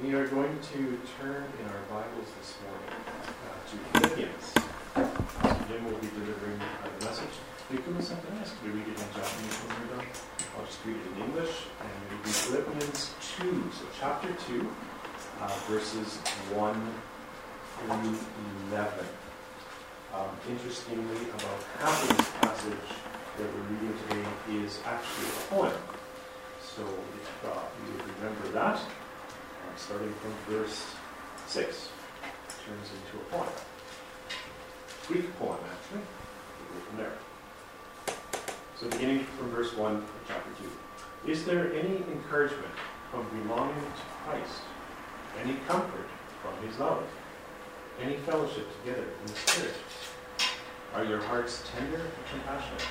We are going to turn in our Bibles this morning uh, to Philippians. Jim will be delivering uh, the message. They could have something else. Can we read it in Japanese when we're done? I'll just read it in English. And we read Philippians 2, so chapter 2, uh, verses 1 through 11. Um, interestingly, about half of this passage that we're reading today is actually a poem. So uh, if you remember that, uh, starting from verse 6, turns into a poem. Greek poem, actually. We'll go from there. So beginning from verse 1 of chapter 2. Is there any encouragement from belonging to Christ? Any comfort from his love? Any fellowship together in the Spirit? Are your hearts tender and compassionate?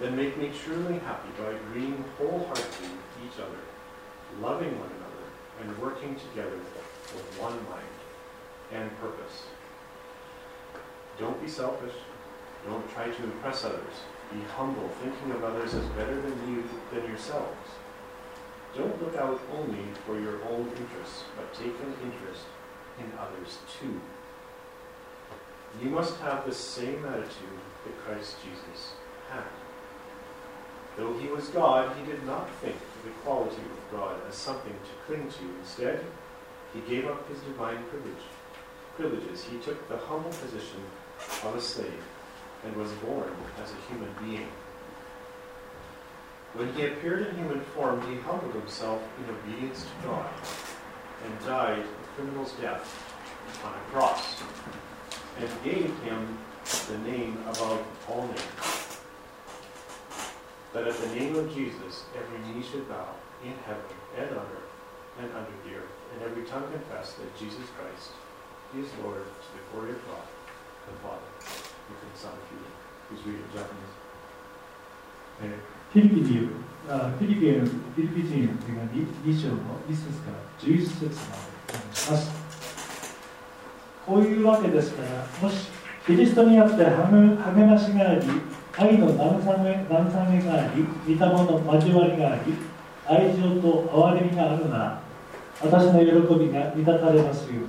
Then make me truly happy by agreeing wholeheartedly with each other, loving one another and working together with one mind and purpose. Don't be selfish. Don't try to impress others. Be humble, thinking of others as better than you than yourselves. Don't look out only for your own interests, but take an interest in others too. You must have the same attitude that Christ Jesus had. Though he was God, he did not think of equality with God as something to cling to. Instead, he gave up his divine privilege, privileges. He took the humble position of a slave and was born as a human being. When he appeared in human form, he humbled himself in obedience to God and died a criminal's death on a cross and gave him the name above all names That at the name of Jesus, every knee should bow in heaven and on earth and under the earth, and every tongue confess that Jesus Christ is Lord to the glory of God, the Father, and to the Son, who's reading Japanese. えーフィリピンによるあフィリピンへのフィリピン人への手紙2章の1節から11節までお願いしますこういうわけですからもしキリストにあって励励ましがあり 愛の慰め慰めがあり御霊の交わりがあり愛情と憐れみがあるなら私の喜びが満たされますように。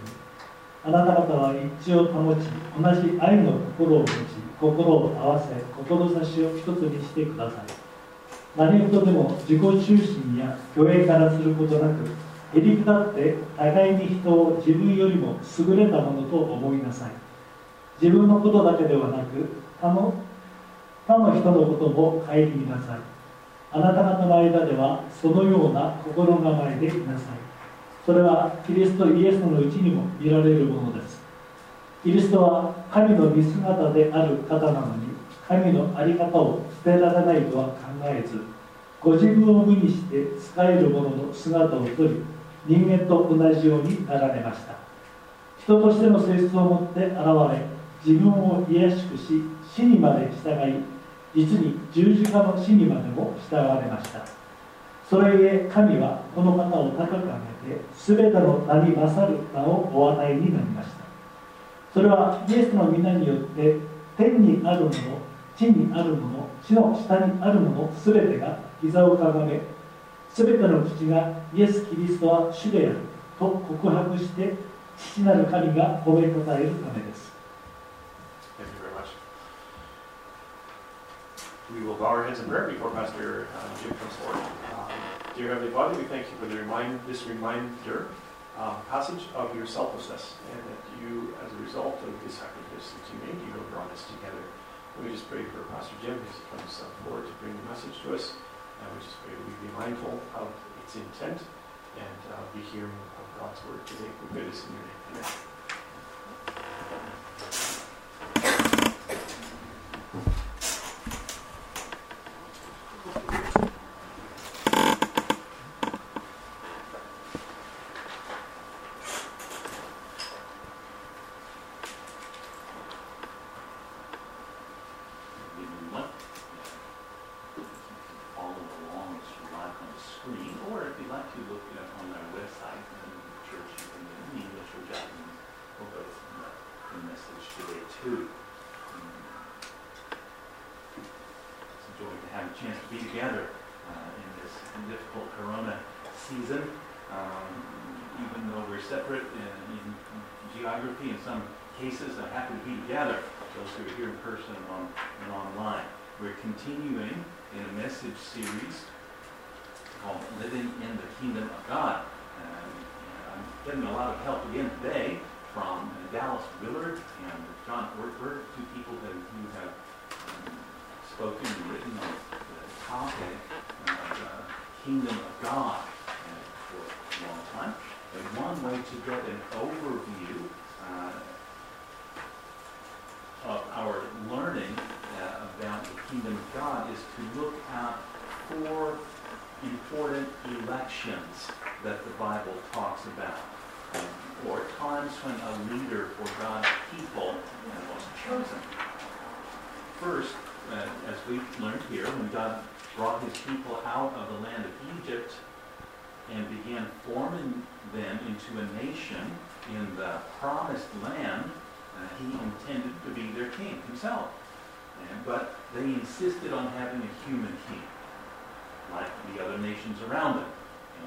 あなた方は一致を保ち同じ愛の心を持ち心を合わせ志を一つにしてください。何事でも自己中心や虚栄からすることなくへり下って互いに人を自分よりも優れたものと思いなさい。自分のことだけではなく他の他の人のことも顧みなさい。あなた方の間ではそのような心構えでいなさい。それはキリストイエスのうちにも見られるものです。キリストは神の見姿である方なのに神の在り方を捨てられないとは考えずご自分を無にして使える者の姿をとり人間と同じようになられました。人としての性質を持って現れ自分を卑しくし死にまで従い実に十字架の死にまでも従われました。それゆえ神はこの方を高く上げて全ての名に勝る名をお与えになりました。それはイエスの皆によって天にあるもの地にあるもの地の下にあるもの全てが膝をかがめ全ての口がイエス・キリストは主であると告白して父なる神が褒めたたえるためです。We will bow our heads in prayer before Pastor uh, Jim comes forward. Um, dear Heavenly Father, we thank you for the remind, this reminder um, passage of your selflessness and that you, as a result of the sacrifice that you made, you have brought us together. We just pray for Pastor Jim as he comes uh, forward to bring the message to us. And we just pray we be mindful of its intent and uh, be hearing of God's word today. We pray this in your name. Amen. everyone. Follow along as you like on the screen, or if you'd like to look it up on our website, and the church, you can in English or Japanese, or both in the, the message today too. Um, It's enjoying to have a chance to be together uh, in this difficult Corona season. Um, even though we're separate in, in geography, in some cases, I happen to be together those who are here in person and, on, and online. We're continuing in a message series called Living in the Kingdom of God. Um, and I'm getting a lot of help again today from uh, Dallas Willard and John Ortberg, two people that, who have um, spoken and written on the topic of uh, Kingdom of God uh, for a long time. And one way to get an overview uh, of our learning uh, about the kingdom of God is to look at four important elections that the Bible talks about, or times when a leader for God's people was chosen. First, uh, as we learned here, when God brought his people out of the land of Egypt and began forming them into a nation in the promised land, uh, he intended to be their king himself. But they insisted on having a human king, like the other nations around them.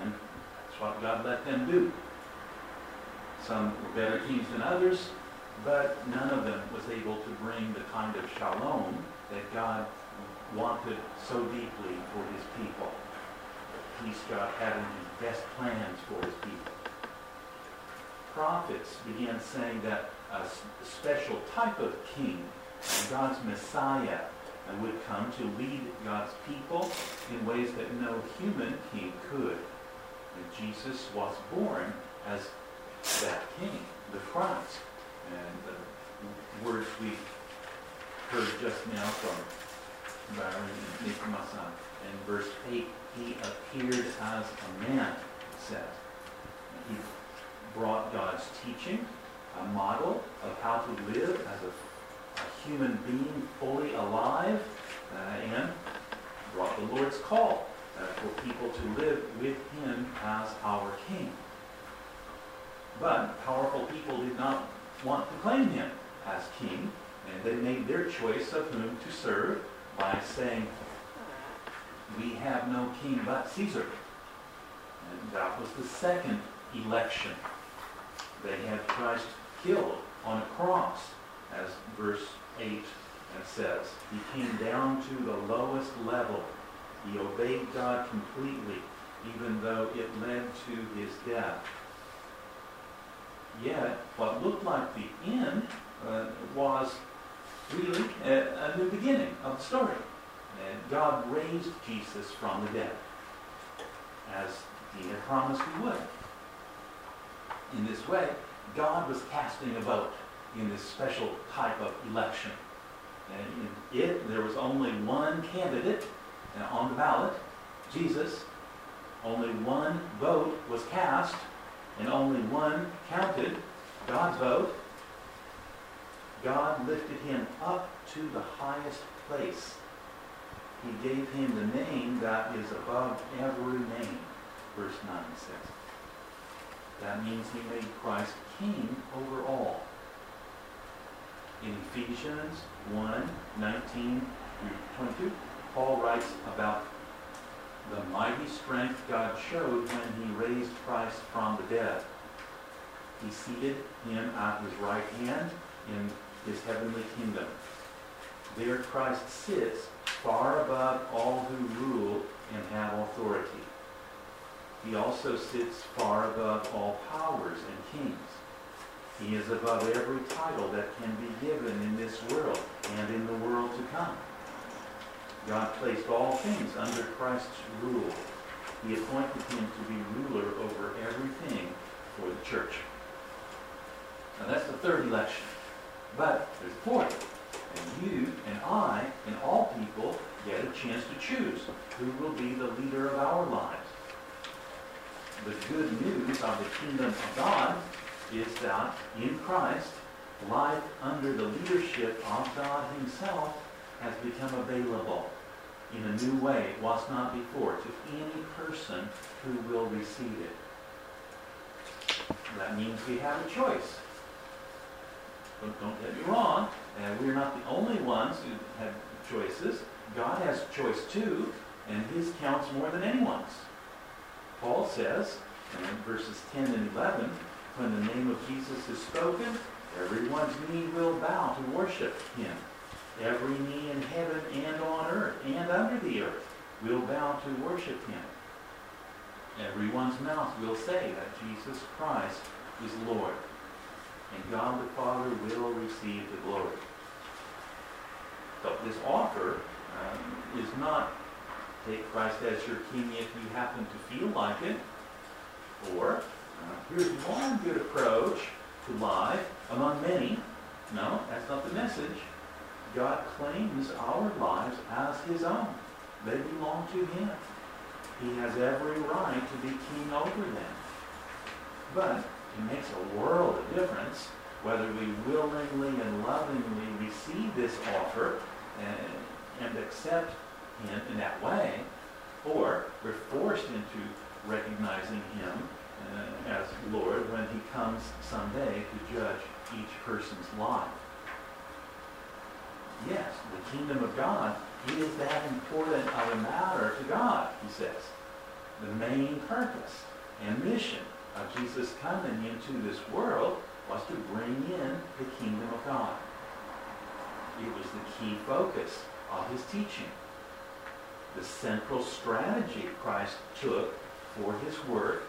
And that's what God let them do. Some were better kings than others, but none of them was able to bring the kind of shalom that God wanted so deeply for his people. Peace God had in his best plans for his people. Prophets began saying that a special type of king, God's Messiah, would come to lead God's people in ways that no human king could. And Jesus was born as that king, the Christ. And the words we heard just now from Byron and Nikomasa in verse 8, he appeared as a man, says. He brought God's teaching, a model of how to live as a, a human being fully alive, uh, and brought the Lord's call uh, for people to live with him as our king. But powerful people did not want to claim him as king, and they made their choice of whom to serve by saying, We have no king but Caesar. And that was the second election. They had Christ killed on a cross, as verse 8 says. He came down to the lowest level. He obeyed God completely, even though it led to his death. Yet, what looked like the end uh, was really a, a, new beginning of the story. And God raised Jesus from the dead, as he had promised he would. In this way, God was casting a vote in this special type of election. And in it, there was only one candidate on the ballot, Jesus. Only one vote was cast, and only one counted, God's vote. God lifted him up to the highest place. He gave him the name that is above every name, verse 9 says. That means he made Christ king over all. In Ephesians 1, 19 through 22, Paul writes about the mighty strength God showed when he raised Christ from the dead. He seated him at his right hand in his heavenly kingdom. There Christ sits far above all who rule and have authority. He also sits far above all powers and kings. He is above every title that can be given in this world and in the world to come. God placed all things under Christ's rule. He appointed him to be ruler over everything for the church. Now that's the third election. But there's a fourth. And you and I and all people get a chance to choose who will be the leader of our lives. The good news of the kingdom of God is that in Christ, life under the leadership of God himself has become available in a new way was not before to any person who will receive it. That means we have a choice. But don't get me wrong, uh, we're not the only ones who have choices. God has choice too, and his counts more than anyone's. Paul says in verses 10 and 11, when the name of Jesus is spoken, everyone's knee will bow to worship him. Every knee in heaven and on earth and under the earth will bow to worship him. Everyone's mouth will say that Jesus Christ is Lord. And God the Father will receive the glory. So this offer um, is not take Christ as your king if you happen to feel like it, or uh, here's one good approach to life among many. No, that's not the message. God claims our lives as his own. They belong to him. He has every right to be king over them. But it makes a world of difference whether we willingly and lovingly receive this offer and accept him in that way, or we're forced into recognizing him uh, as Lord when he comes someday to judge each person's life. Yes, the kingdom of God is that important of a matter to God, he says. The main purpose and mission of Jesus coming into this world was to bring in the kingdom of God. It was the key focus of his teaching. The central strategy Christ took for his work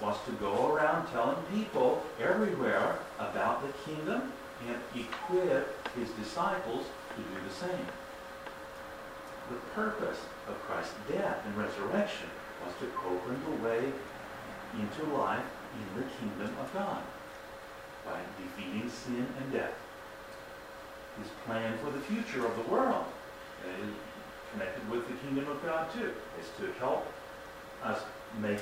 was to go around telling people everywhere about the kingdom and equip his disciples to do the same. The purpose of Christ's death and resurrection was to open the way into life in the kingdom of God by defeating sin and death. His plan for the future of the world is connected with the kingdom of God too, is to help us make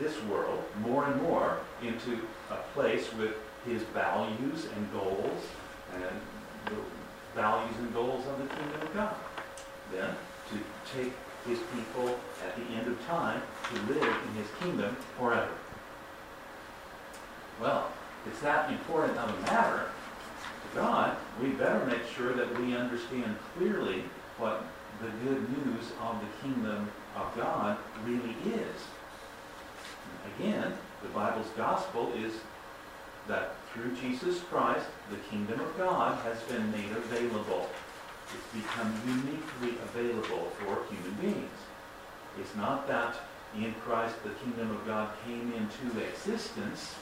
this world more and more into a place with his values and goals and values and goals of the kingdom of God. Then to take his people at the end of time to live in his kingdom forever. Well, it's that important of a matter to God, we better make sure that we understand clearly what the good news of the kingdom of God really is. Again, the Bible's gospel is that through Jesus Christ, the kingdom of God has been made available. It's become uniquely available for human beings. It's not that in Christ the kingdom of God came into existence.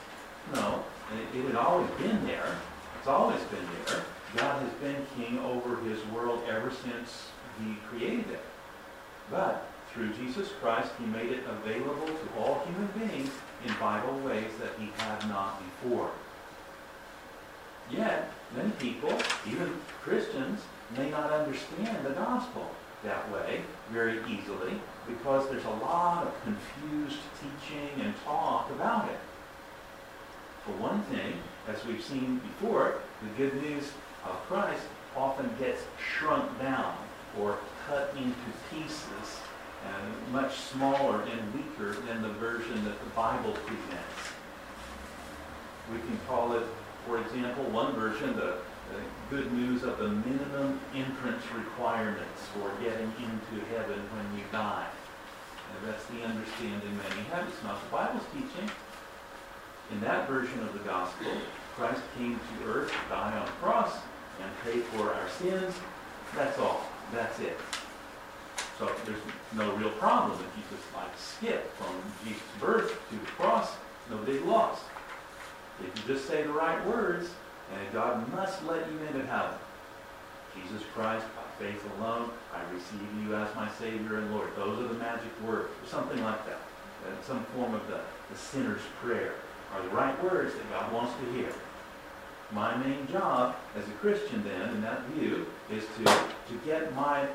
No, it, it had always been there. It's always been there. God has been king over his world ever since he created it. But through Jesus Christ, he made it available to all human beings in vital ways that he had not before. Yet, many people, even Christians, may not understand the gospel that way very easily because there's a lot of confused teaching and talk about it. For one thing, as we've seen before, the good news of Christ often gets shrunk down or cut into pieces and much smaller and weaker than the version that the Bible presents. We can call it, for example, one version, the, good news of the minimum entrance requirements for getting into heaven when you die. And that's the understanding many have. It's not the Bible's teaching. In that version of the gospel, Christ came to earth to die on the cross and pay for our sins. That's all. That's it. So there's no real problem if you just like skip from Jesus' birth to the cross, no big loss. If you just say the right words, and God must let you into heaven. Jesus Christ, by faith alone, I receive you as my Savior and Lord. Those are the magic words, or something like that. Uh, some form of the, the sinner's prayer are the right words that God wants to hear. My main job as a Christian then, in that view, is to, to get my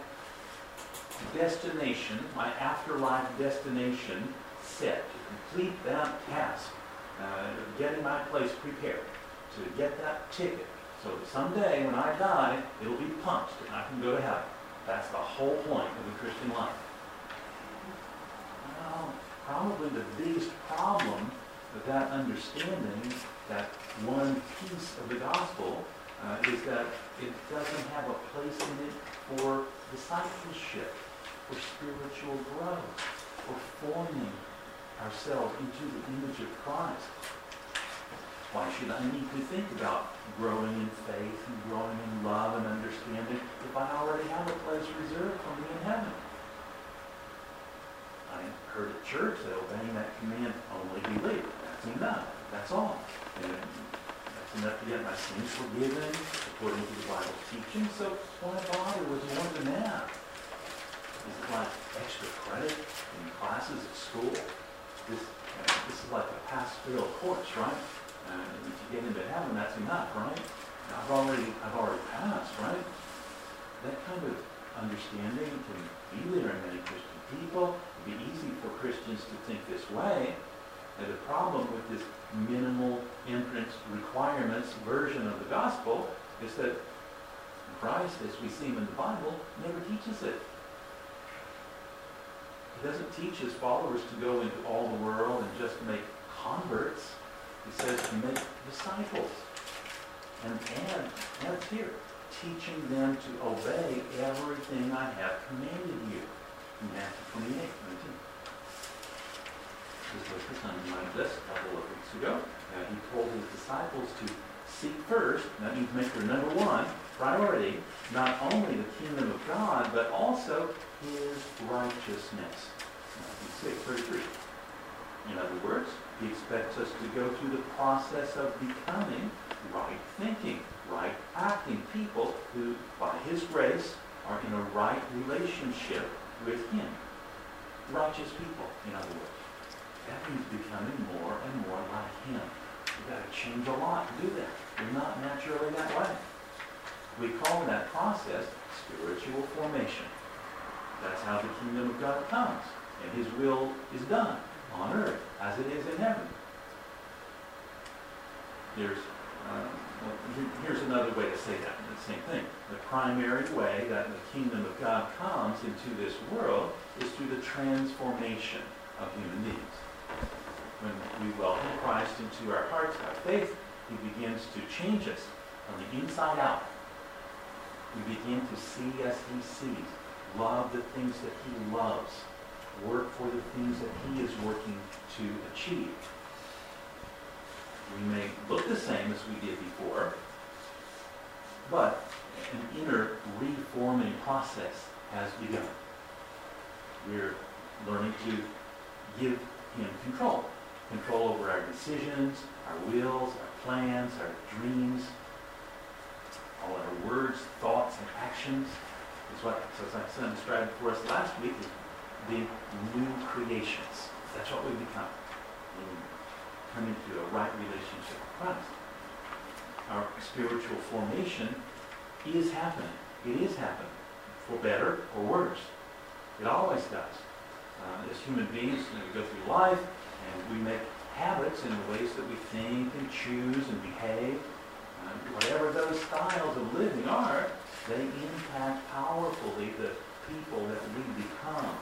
destination, my afterlife destination set, to complete that task, uh, getting my place prepared, to get that ticket, so that someday when I die, it'll be punched and I can go to heaven. That's the whole point of the Christian life. Well, probably the biggest problem with that understanding, that one piece of the gospel, uh, is that it doesn't have a place in it for discipleship for spiritual growth, for forming ourselves into the image of Christ. Why should I need to think about growing in faith and growing in love and understanding if I already have a place reserved for me in heaven? I heard at church that obeying that command only believe. That's enough. That's all. And that's enough to get my sins forgiven according to the Bible's teaching. So why bother with more than that? Is it like extra credit in classes at school? This, uh, this is like a pass-fail course, right? Uh, if you get into heaven, that's enough, right? I've already, I've already passed, right? That kind of understanding can be there in many Christian people. It'd be easy for Christians to think this way. And the problem with this minimal entrance requirements version of the gospel is that Christ, as we see him in the Bible, never teaches it. He doesn't teach his followers to go into all the world and just make converts. He says to make disciples. And add, add here, teaching them to obey everything I have commanded you. In Matthew 28, 19. This was the Sunday like this a couple of weeks ago. Uh, he told his disciples to seek first, that means make their number one priority, not only the kingdom of God, but also his righteousness. Matthew 6, 33. In other words, he expects us to go through the process of becoming right thinking, right acting people who, by his grace, are in a right relationship with him. Righteous people, in other words. That means becoming more and more like him. You've got to change a lot to do that. You're not naturally that way. We call that process spiritual formation. That's how the kingdom of God comes. And his will is done on earth as it is in heaven. There's, uh, well, here's another way to say that, the same thing. The primary way that the kingdom of God comes into this world is through the transformation of human beings. When we welcome Christ into our hearts by faith, he begins to change us from the inside out. We begin to see as he sees, love the things that he loves, work for the things that he is working to achieve. We may look the same as we did before, but an inner reforming process has begun. We're learning to give him control. Control over our decisions, our wills, our plans, our dreams, all our words, thoughts, and actions. Is what, as I son described for us last week, is being new creations. That's what we become. When we come into a right relationship with Christ. Our spiritual formation is happening. It is happening. For better or worse. It always does. Uh, as human beings, you know, we go through life and we make habits in the ways that we think and choose and behave. Uh, whatever those styles of living are, they impact powerfully the people that we become.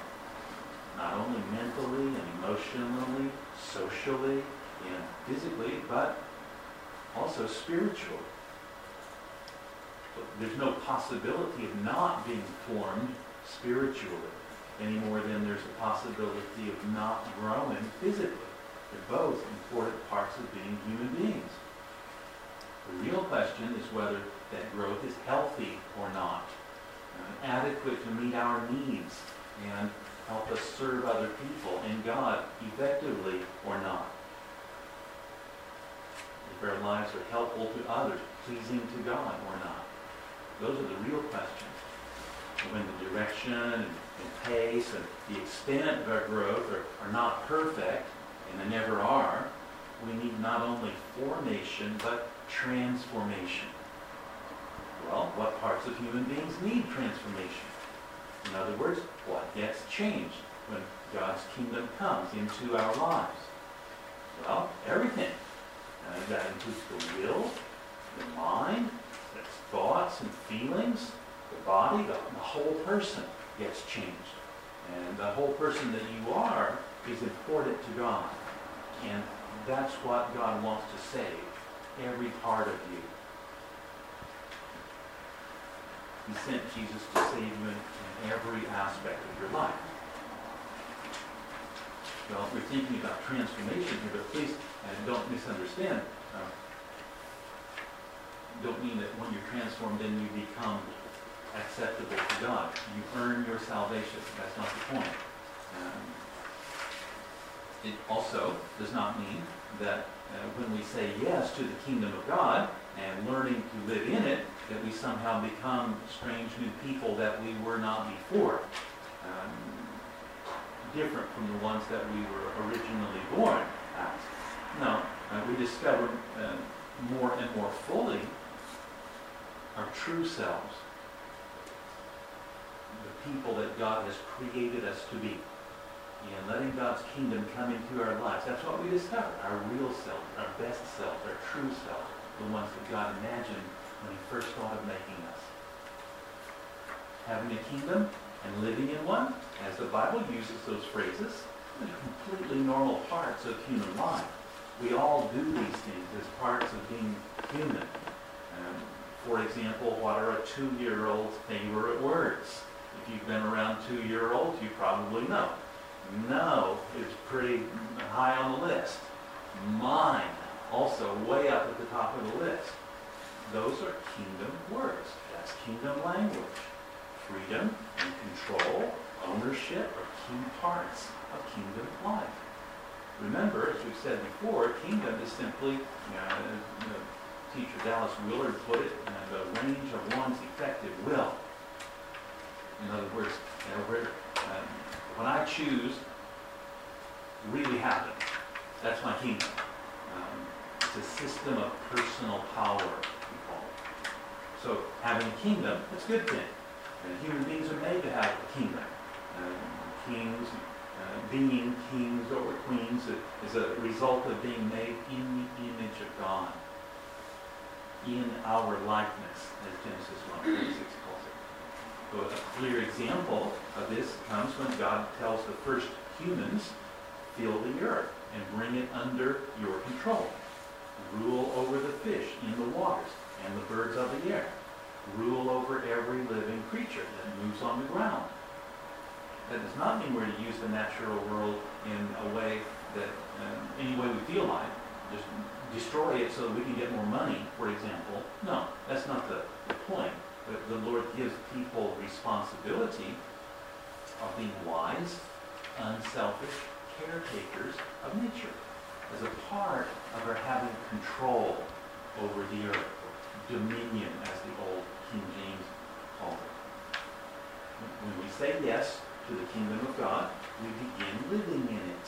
Not only mentally and emotionally, socially, and physically, but also spiritually. There's no possibility of not being formed spiritually any more than there's a possibility of not growing physically. They're both important parts of being human beings. The real question is whether that growth is healthy or not, uh, adequate to meet our needs and help us serve other people and God effectively or not. If our lives are helpful to others, pleasing to God or not. Those are the real questions. When the direction and, pace and the extent of our growth are, are not perfect, and they never are, we need not only formation, but transformation. Well, what parts of human beings need transformation? In other words, what gets changed when God's kingdom comes into our lives? Well, everything. And that includes the will, the mind, the thoughts and feelings, the body, the, the whole person gets changed. And the whole person that you are is important to God. And that's what God wants to save, every part of you. He sent Jesus to save you in, every aspect of your life. Well, we're thinking about transformation here, but please uh, don't misunderstand. Uh, don't mean that when you're transformed, then you become acceptable to God. You earn your salvation. That's not the point. Um, it also does not mean that uh, when we say yes to the kingdom of God and learning to live in it, that we somehow become strange new people that we were not before. Um, different from the ones that we were originally born as. No, uh, we discover uh, more and more fully our true selves, the people that God has created us to be and letting God's kingdom come into our lives. That's what we discover, our real self, our best self, our true self, the ones that God imagined when he first thought of making us. having a kingdom and living in one, as the Bible uses those phrases, are completely normal parts of human life. We all do these things as parts of being human. Um, for example, what are a two-year-old's favorite words? If you've been around two-year-olds, you probably know. No is pretty high on the list. Mine, also way up at the top of the list. Those are kingdom words. That's kingdom language. Freedom and control, ownership are key parts of kingdom life. Remember, as we've said before, kingdom is simply, you know, you know, teacher Dallas Willard put it, uh, the range of one's effective will. In other words, you know, um, when I choose really happens. That's my kingdom. It's a system of personal power, we call it. So having a kingdom, it's a good thing. And human beings are made to have a kingdom. Kings, uh, being kings or queens is a result of being made in the image of God. In our likeness, as Genesis 1 26 calls it. So a clear example of this comes when God tells the first humans, fill the earth and bring it under your control. Rule over the fish in the waters and the birds of the air. Rule over every living creature that moves on the ground. That does not mean we're to use the natural world in a way that, um, any way we feel like, just destroy it so we can get more money, for example. No, that's not the, the point. But the Lord gives people responsibility of being wise, unselfish caretakers of nature as a part of our having control over the earth, dominion, as the old King James called it. When we say yes to the kingdom of God, we begin living in it.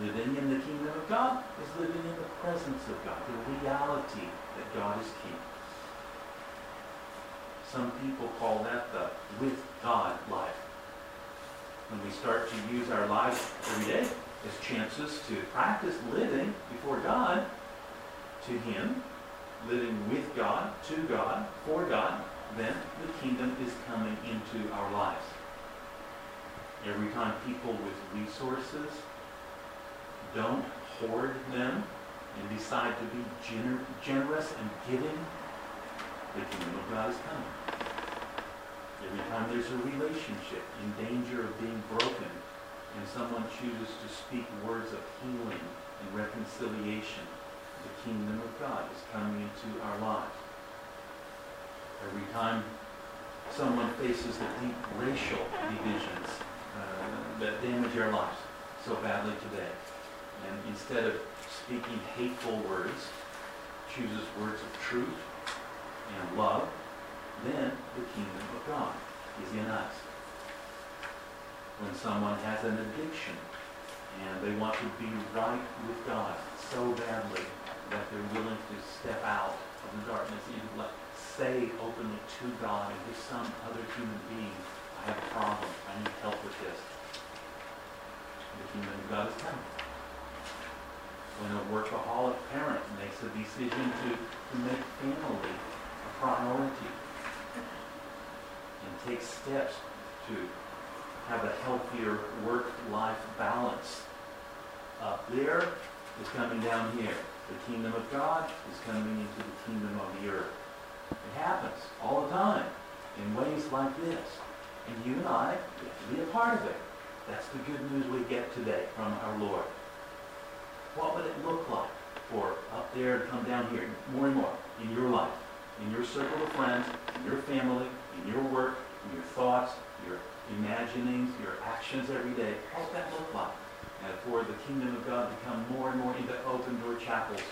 Living in the kingdom of God is living in the presence of God, the reality that God is king. Some people call that the with God life. When we start to use our lives every day as chances to practice living before God, to Him, living with God, to God, for God, then the kingdom is coming into our lives. Every time people with resources don't hoard them and decide to be gener- generous and giving, the kingdom of God is coming. Every time there's a relationship in danger of being broken and someone chooses to speak words of healing and reconciliation, the kingdom of God is coming into our lives. Every time someone faces the deep racial divisions uh, that damage our lives so badly today, and instead of speaking hateful words, chooses words of truth and love, then the kingdom of God is in us. When someone has an addiction and they want to be right with God so badly that they're willing to step out of the darkness and say openly to God and to some other human being, I have a problem. I need help with this. The kingdom of God is coming. When a workaholic parent makes a decision to, to make family a priority, and takes steps to have a healthier work-life balance. Up there is coming down here. The kingdom of God is coming into the kingdom of the earth. It happens all the time in ways like this. And you and I get to be a part of it. That's the good news we get today from our Lord. What would it look like for up there to come down here more and more in your life, in your circle of friends, in your family, in your work, in your thoughts, your imaginings, your actions every day. What does that look like? And for the kingdom of God to come more and more into Open Door Chapel's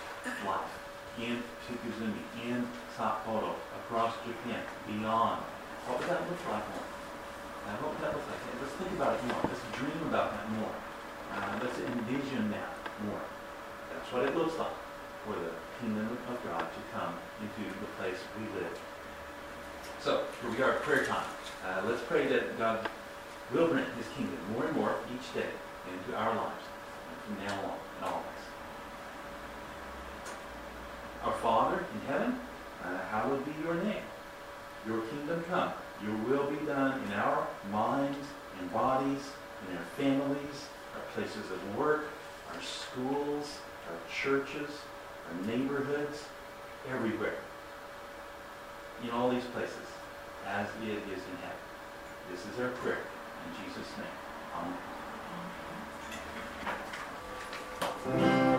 life, in Chikuzumi, in Sapporo, across Japan, beyond. What would that look like more? Uh, what would that look like? Let's think about it more. Let's dream about that more. Uh, let's envision that more. That's what it looks like for the kingdom of God to come into the place we live. So, here we are at prayer time. Uh, let's pray that God will bring his kingdom more and more each day into our lives from now on and always. Our Father in heaven, uh, hallowed be your name. your kingdom come. Your will be done in our minds, and bodies, in our families, our places of work, our schools, our churches, our neighborhoods, everywhere. In all these places, as it is in heaven. This is our prayer. In Jesus' name. Amen.